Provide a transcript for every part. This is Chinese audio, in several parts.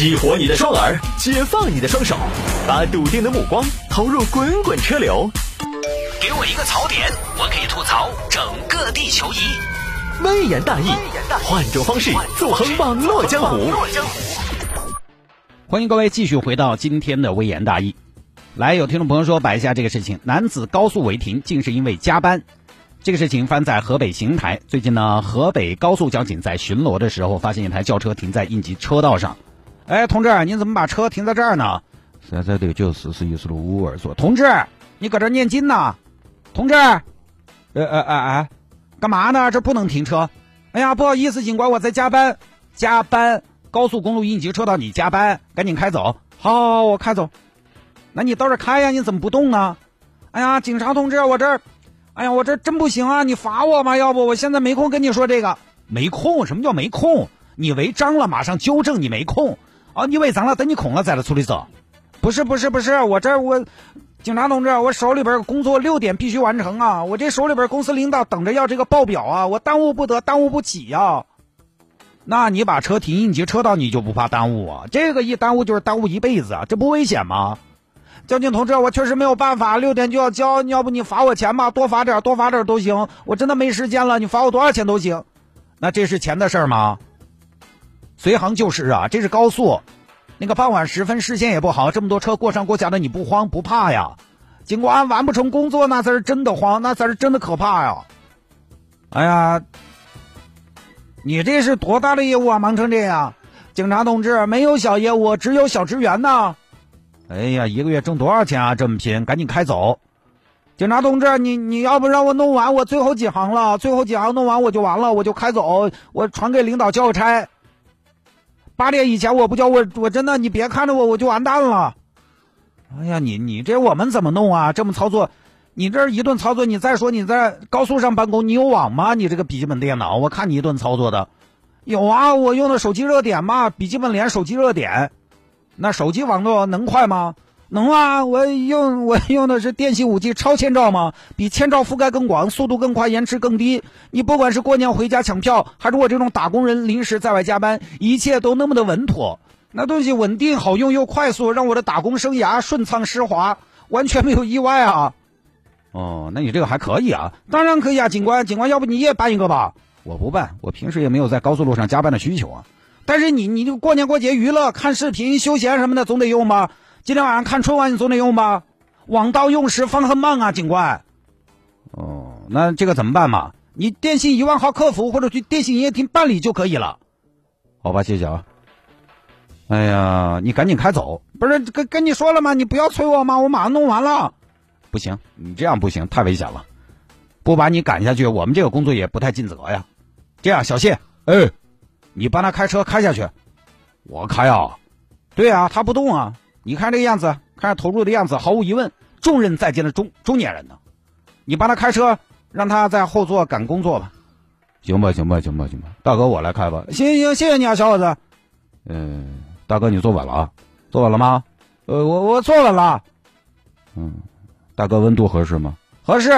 激活你的双耳，解放你的双手，把笃定的目光投入滚滚车流。给我一个槽点，我可以吐槽整个地球仪。微言大义，换种方式纵横网络江湖。欢迎各位继续回到今天的微言大义。来，有听众朋友说摆一下这个事情：男子高速违停，竟是因为加班。这个事情发生在河北邢台。最近呢，河北高速交警在巡逻的时候，发现一台轿车停在应急车道上。哎，同志，你怎么把车停在这儿呢？三三六九四十一十六五二所。同志，你搁这念经呢？同志，呃呃哎哎，干嘛呢？这不能停车。哎呀，不好意思，警官，我在加班。加班？高速公路应急车道你加班？赶紧开走。好，好，好，我开走。那你倒是开呀？你怎么不动呢？哎呀，警察同志，我这。哎呀，我这真不行啊！你罚我吗？要不我现在没空跟你说这个。没空？什么叫没空？你违章了，马上纠正。你没空啊？你违章了，等你空了再来处理走。不是不是不是，我这我，警察同志，我手里边工作六点必须完成啊！我这手里边公司领导等着要这个报表啊！我耽误不得，耽误不起呀。那你把车停应急车道，你就不怕耽误啊？这个一耽误就是耽误一辈子啊！这不危险吗？交警同志，我确实没有办法，六点就要交，要不你罚我钱吧，多罚点，多罚点都行。我真的没时间了，你罚我多少钱都行。那这是钱的事儿吗？随行就是啊，这是高速，那个傍晚时分视线也不好，这么多车过上过下的，你不慌不怕呀？警官完不成工作，那才是真的慌，那才是真的可怕呀！哎呀，你这是多大的业务啊，忙成这样？警察同志，没有小业务，只有小职员呢。哎呀，一个月挣多少钱啊？这么拼，赶紧开走！警察同志，你你要不让我弄完，我最后几行了，最后几行弄完我就完了，我就开走，我传给领导交个差。八点以前我不交，我我真的你别看着我，我就完蛋了。哎呀，你你这我们怎么弄啊？这么操作，你这一顿操作，你再说你在高速上办公，你有网吗？你这个笔记本电脑，我看你一顿操作的，有啊，我用的手机热点嘛，笔记本连手机热点。那手机网络能快吗？能啊！我用我用的是电信五 G 超千兆嘛，比千兆覆盖更广，速度更快，延迟更低。你不管是过年回家抢票，还是我这种打工人临时在外加班，一切都那么的稳妥。那东西稳定、好用又快速，让我的打工生涯顺畅湿滑，完全没有意外啊！哦，那你这个还可以啊？当然可以啊，警官，警官，要不你也办一个吧？我不办，我平时也没有在高速路上加班的需求啊。但是你，你就过年过节娱乐、看视频、休闲什么的，总得用吧？今天晚上看春晚，你总得用吧？网到用时方恨慢啊，警官。哦，那这个怎么办嘛？你电信一万号客服或者去电信营业厅办理就可以了。好吧，谢谢啊。哎呀，你赶紧开走！不是跟跟你说了吗？你不要催我吗？我马上弄完了。不行，你这样不行，太危险了。不把你赶下去，我们这个工作也不太尽责呀。这样，小谢，哎。你帮他开车开下去，我开啊，对啊，他不动啊。你看这个样子，看投入的样子，毫无疑问，重任在肩的中中年人呢。你帮他开车，让他在后座赶工作吧。行吧，行吧，行吧，行吧，大哥我来开吧。行行，谢谢你啊，小伙子。嗯，大哥你坐稳了啊？坐稳了吗？呃，我我坐稳了。嗯，大哥温度合适吗？合适。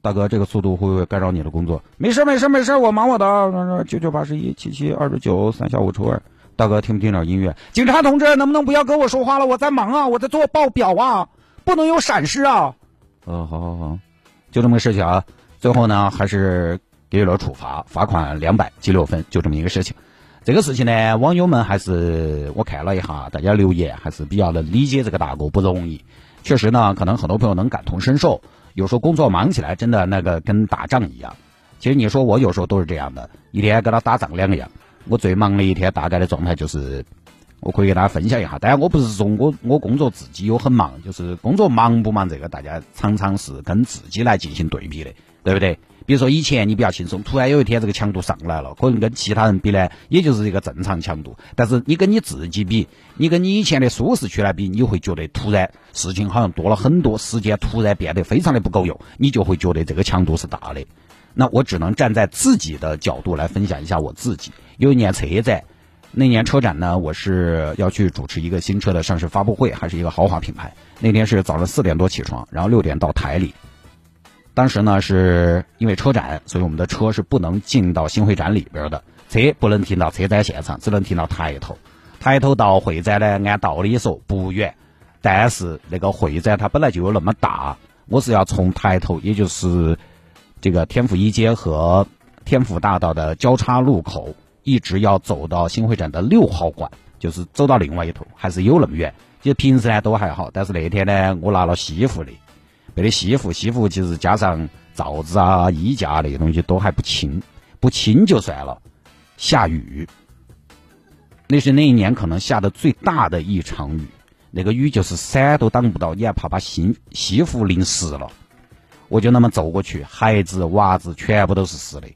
大哥，这个速度会不会干扰你的工作？没事，没事，没事，我忙我的。九九八十一，七七二十九，三下五除二。大哥，听不听点音乐？警察同志，能不能不要跟我说话了？我在忙啊，我在做报表啊，不能有闪失啊。嗯，好好好，就这么个事情啊。最后呢，还是给予了处罚，罚款两百，记六分，就这么一个事情。这个事情呢，网友们还是我看了一下，大家留言还是比较能理解这个大哥不容易。确实呢，可能很多朋友能感同身受。有时候工作忙起来，真的那个跟打仗一样。其实你说我有时候都是这样的，一天跟他打仗两个样。我最忙的一天大概的状态就是，我可以给大家分享一下。当然我不是说我我工作自己有很忙，就是工作忙不忙这个大家常常是跟自己来进行对比的，对不对？比如说以前你比较轻松，突然有一天这个强度上来了，可能跟其他人比呢，也就是一个正常强度。但是你跟你自己比，你跟你以前的舒适区来比，你会觉得突然事情好像多了很多，时间突然变得非常的不够用，你就会觉得这个强度是大的。那我只能站在自己的角度来分享一下我自己。有一年车展，那年车展呢，我是要去主持一个新车的上市发布会，还是一个豪华品牌。那天是早上四点多起床，然后六点到台里。当时呢，是因为车展，所以我们的车是不能进到新会展里边的，车不能停到车展现场，只能停到台头。抬头到会展呢，按道理说不远，但是那个会展它本来就有那么大，我是要从抬头，也就是这个天府一街和天府大道的交叉路口，一直要走到新会展的六号馆，就是走到另外一头，还是有那么远。其实平时呢都还好，但是那天呢，我拿了西服的，背的西服，西服其实加上罩子啊、衣架那些东西都还不轻，不轻就算了，下雨。那是那一年可能下的最大的一场雨，那个雨就是伞都挡不到，你还怕把西西服淋湿了。我就那么走过去，孩子娃子全部都是湿的。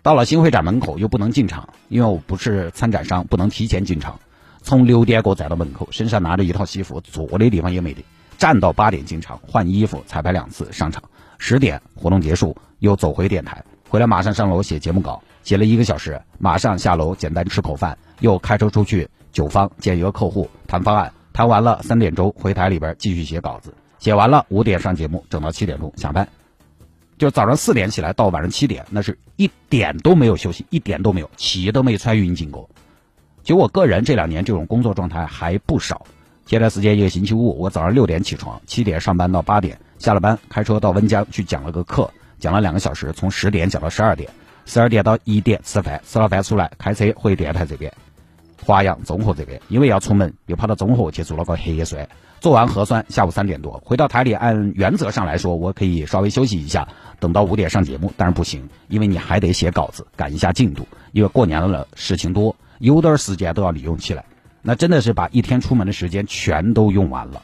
到了新会展门口又不能进场，因为我不是参展商，不能提前进场。从六点过站到门口，身上拿着一套西服，坐的地方也没得。站到八点进场换衣服，彩排两次上场。十点活动结束，又走回电台，回来马上上楼写节目稿，写了一个小时，马上下楼简单吃口饭。又开车出去酒方见一个客户谈方案，谈完了三点钟回台里边继续写稿子，写完了五点上节目，整到七点钟下班，就早上四点起来到晚上七点，那是一点都没有休息，一点都没有，气都没穿匀进过。就我个人这两年这种工作状态还不少。前段时间一个星期五，我早上六点起床，七点上班到八点，下了班开车到温江去讲了个课，讲了两个小时，从十点讲到十二点，十二点到一点吃饭，吃了饭出来开车回电台这边。华阳综合这边，因为要出门，又跑到综合去做了个核酸。做完核酸，下午三点多回到台里，按原则上来说，我可以稍微休息一下，等到五点上节目。但是不行，因为你还得写稿子，赶一下进度。因为过年了，事情多，有点时间都要利用起来。那真的是把一天出门的时间全都用完了。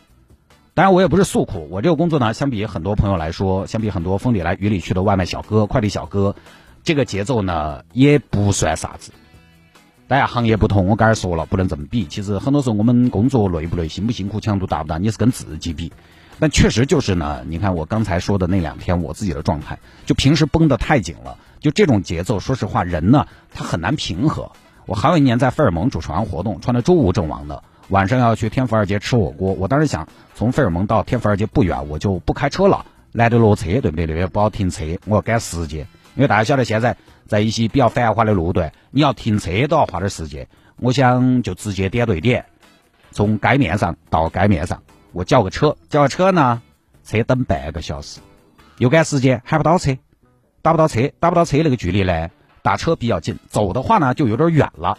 当然，我也不是诉苦，我这个工作呢，相比很多朋友来说，相比很多风里来雨里去的外卖小哥、快递小哥，这个节奏呢，也不算啥子。大家行业不同，我刚才说了，不能这么比。其实很多时候我们工作累不累、辛不辛苦、强度大不大，你是跟自己比。但确实就是呢，你看我刚才说的那两天，我自己的状态，就平时绷得太紧了，就这种节奏，说实话，人呢他很难平和。我还有一年在费尔蒙主持完活动，穿的周吴阵亡的，晚上要去天府二街吃火锅。我当时想，从费尔蒙到天府二街不远，我就不开车了，来得落车，对不对？那边不好停车，我要赶时间。因为大家晓得，现在在一些比较繁华的路段，你要停车都要花点时间。我想就直接点对点，从街面上到街面上，我叫个车，叫个车呢，车等半个小时，又赶时间，喊不到车，打不到车，打不到车那个距离呢，打车比较近，走的话呢就有点远了。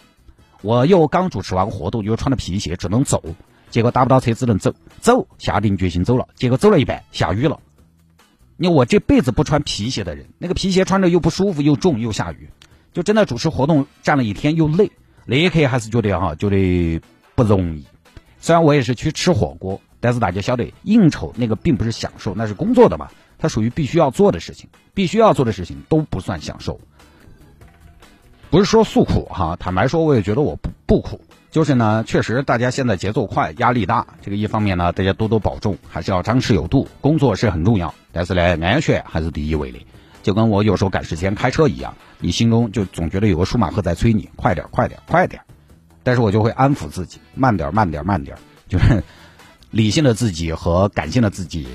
我又刚主持完活动，又穿着皮鞋，只能走，结果打不到车，只能走，走，下定决心走了，结果走了一半，下雨了。你我这辈子不穿皮鞋的人，那个皮鞋穿着又不舒服，又重，又下雨，就真的主持活动站了一天又累，那一刻还是觉得哈，觉得不容易。虽然我也是去吃火锅，但是大家晓得，应酬那个并不是享受，那是工作的嘛，它属于必须要做的事情，必须要做的事情都不算享受。不是说诉苦哈，坦白说，我也觉得我不不苦。就是呢，确实大家现在节奏快，压力大。这个一方面呢，大家多多保重，还是要张弛有度。工作是很重要，但是呢，安全还是第一位的。就跟我有时候赶时间开车一样，你心中就总觉得有个舒马赫在催你，快点，快点，快点。但是我就会安抚自己，慢点，慢点，慢点。就是理性的自己和感性的自己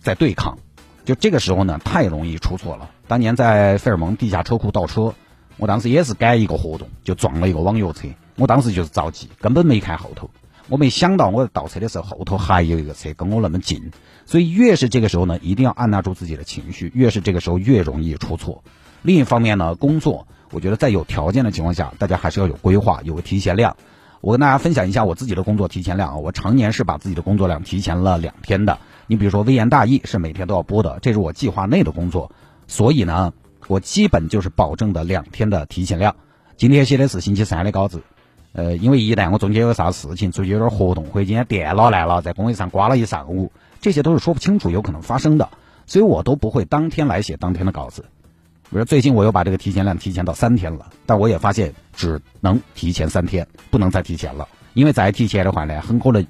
在对抗。就这个时候呢，太容易出错了。当年在费尔蒙地下车库倒车，我当时也是赶一个活动，就撞了一个网约车。我当时就是着急，根本没看后头，我没想到我倒车的时候后头还有一个车跟我那么近，所以越是这个时候呢，一定要按捺住自己的情绪，越是这个时候越容易出错。另一方面呢，工作，我觉得在有条件的情况下，大家还是要有规划，有个提前量。我跟大家分享一下我自己的工作提前量啊，我常年是把自己的工作量提前了两天的。你比如说微言大义是每天都要播的，这是我计划内的工作，所以呢，我基本就是保证的两天的提前量。今天写的是星期三的稿子。呃，因为一旦我中间有啥事情，出去有点活动，或者今天电脑来了，在工位上刮了一上午，这些都是说不清楚，有可能发生的，所以我都不会当天来写当天的稿子。比如最近我又把这个提前量提前到三天了，但我也发现只能提前三天，不能再提前了，因为再提前的话呢，很可能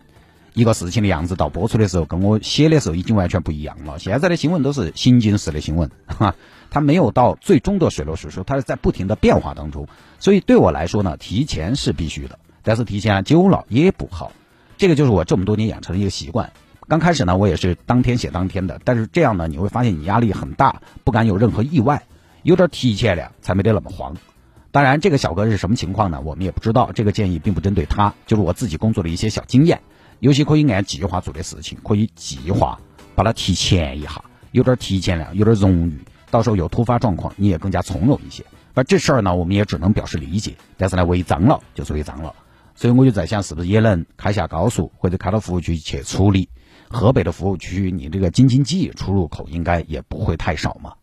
一个事情的样子到播出的时候，跟我写的时候已经完全不一样了。现在的新闻都是行进式的新闻，哈。它没有到最终的水落石出，它是在不停的变化当中，所以对我来说呢，提前是必须的，但是提前久了也不好，这个就是我这么多年养成的一个习惯。刚开始呢，我也是当天写当天的，但是这样呢，你会发现你压力很大，不敢有任何意外，有点提前了才没得那么慌。当然，这个小哥是什么情况呢？我们也不知道。这个建议并不针对他，就是我自己工作的一些小经验。有些可以按计划做的事情，可以计划把它提前一下，有点提前量，有点荣誉。到时候有突发状况，你也更加从容一些。而这事儿呢，我们也只能表示理解。但是呢，违章了就是违章了。所以我就在想，是不是也能开下高速，或者开到服务区去处理？河北的服务区，你这个京津冀出入口应该也不会太少嘛。